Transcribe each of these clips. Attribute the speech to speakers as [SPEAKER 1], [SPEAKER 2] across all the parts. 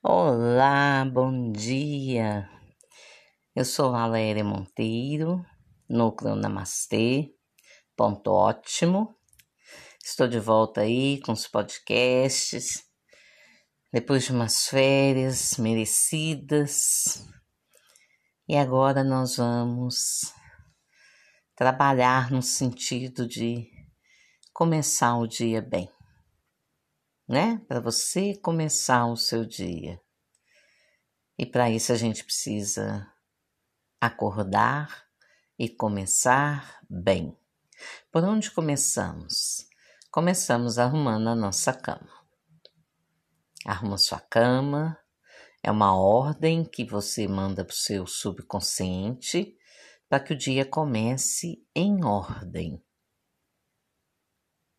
[SPEAKER 1] Olá, bom dia. Eu sou Valéria Monteiro, núcleo Namastê, ponto ótimo. Estou de volta aí com os podcasts, depois de umas férias merecidas. E agora nós vamos trabalhar no sentido de começar o dia bem né? Para você começar o seu dia. E para isso a gente precisa acordar e começar bem. Por onde começamos? Começamos arrumando a nossa cama. Arruma sua cama, é uma ordem que você manda para o seu subconsciente para que o dia comece em ordem.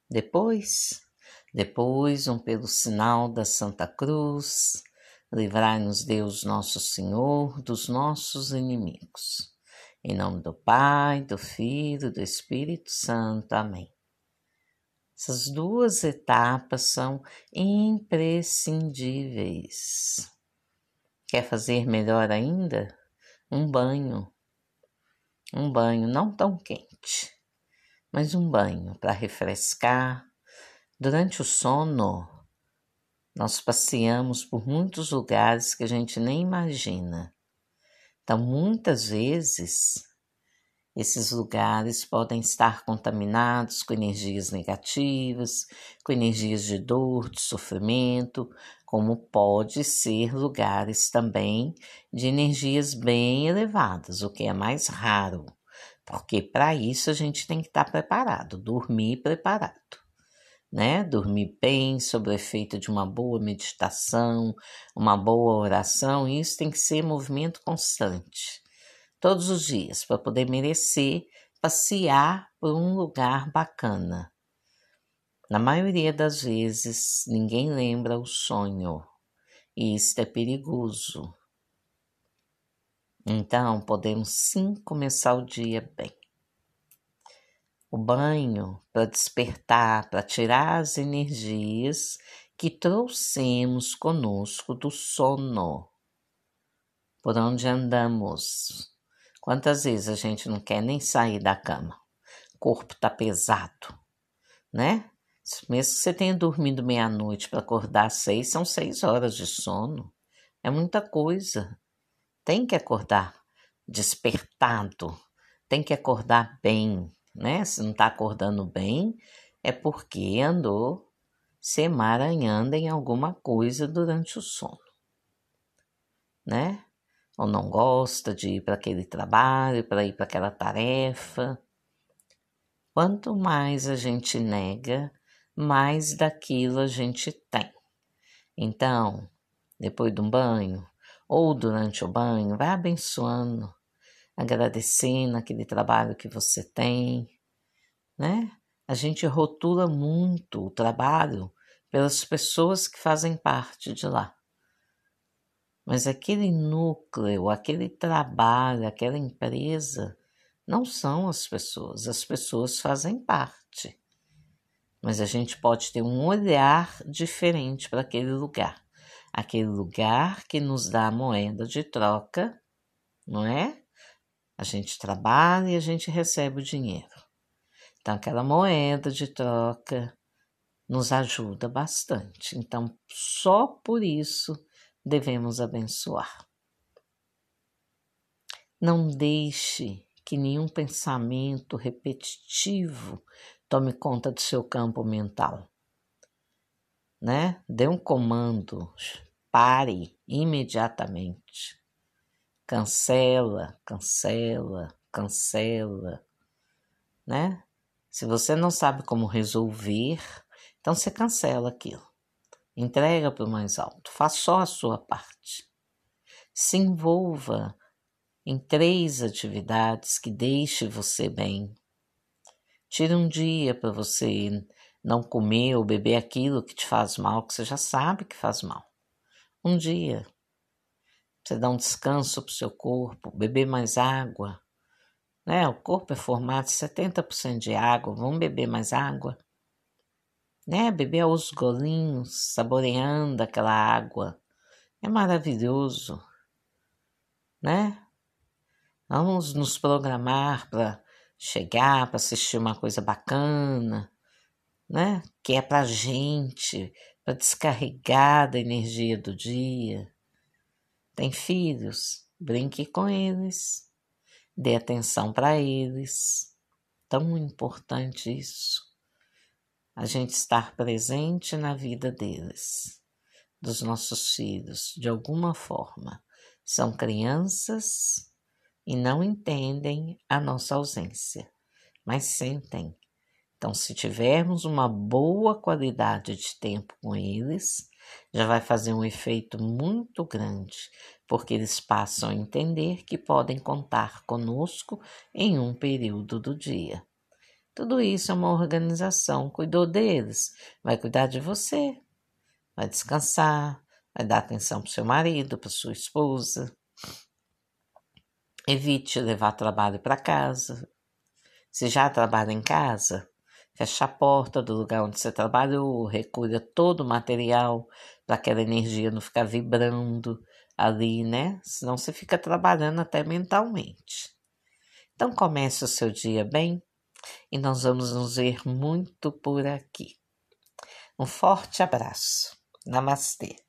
[SPEAKER 1] Depois, depois, um pelo sinal da Santa Cruz, livrai-nos Deus nosso Senhor dos nossos inimigos. Em nome do Pai, do Filho e do Espírito Santo. Amém. Essas duas etapas são imprescindíveis. Quer fazer melhor ainda? Um banho. Um banho não tão quente, mas um banho para refrescar, Durante o sono, nós passeamos por muitos lugares que a gente nem imagina. Então, muitas vezes, esses lugares podem estar contaminados com energias negativas, com energias de dor, de sofrimento, como pode ser lugares também de energias bem elevadas, o que é mais raro, porque para isso a gente tem que estar preparado, dormir preparado né? Dormir bem sob o efeito de uma boa meditação, uma boa oração, e isso tem que ser movimento constante, todos os dias, para poder merecer passear por um lugar bacana. Na maioria das vezes, ninguém lembra o sonho, e isso é perigoso. Então, podemos sim começar o dia bem o banho para despertar, para tirar as energias que trouxemos conosco do sono. Por onde andamos? Quantas vezes a gente não quer nem sair da cama? O corpo tá pesado, né? Mesmo que você tenha dormido meia-noite para acordar às seis, são seis horas de sono. É muita coisa. Tem que acordar despertado, tem que acordar bem, né? Se não está acordando bem, é porque andou se emaranhando em alguma coisa durante o sono, né? Ou não gosta de ir para aquele trabalho, para ir para aquela tarefa. Quanto mais a gente nega, mais daquilo a gente tem. Então, depois de um banho ou durante o banho, vai abençoando agradecendo aquele trabalho que você tem, né? A gente rotula muito o trabalho pelas pessoas que fazem parte de lá. Mas aquele núcleo, aquele trabalho, aquela empresa, não são as pessoas, as pessoas fazem parte. Mas a gente pode ter um olhar diferente para aquele lugar. Aquele lugar que nos dá a moeda de troca, não é? A gente trabalha e a gente recebe o dinheiro. Então, aquela moeda de troca nos ajuda bastante. Então, só por isso devemos abençoar. Não deixe que nenhum pensamento repetitivo tome conta do seu campo mental. Né? Dê um comando, pare imediatamente cancela, cancela, cancela, né? Se você não sabe como resolver, então você cancela aquilo. Entrega para o mais alto, faça só a sua parte. Se envolva em três atividades que deixe você bem. Tire um dia para você não comer ou beber aquilo que te faz mal, que você já sabe que faz mal. Um dia, você dá um descanso para o seu corpo, beber mais água. Né? O corpo é formado de 70% de água, vamos beber mais água. Né? Beber aos golinhos, saboreando aquela água. É maravilhoso, né? Vamos nos programar para chegar, para assistir uma coisa bacana, né? Que é para gente, para descarregar da energia do dia. Tem filhos, brinque com eles, dê atenção para eles. Tão importante isso. A gente estar presente na vida deles, dos nossos filhos, de alguma forma. São crianças e não entendem a nossa ausência, mas sentem então, se tivermos uma boa qualidade de tempo com eles, já vai fazer um efeito muito grande, porque eles passam a entender que podem contar conosco em um período do dia. Tudo isso é uma organização, cuidou deles, vai cuidar de você, vai descansar, vai dar atenção para seu marido, para sua esposa. Evite levar trabalho para casa. Se já trabalha em casa, fecha a porta do lugar onde você trabalhou, recolha todo o material para aquela energia não ficar vibrando ali, né? Senão você fica trabalhando até mentalmente. Então comece o seu dia bem e nós vamos nos ver muito por aqui. Um forte abraço. Namastê.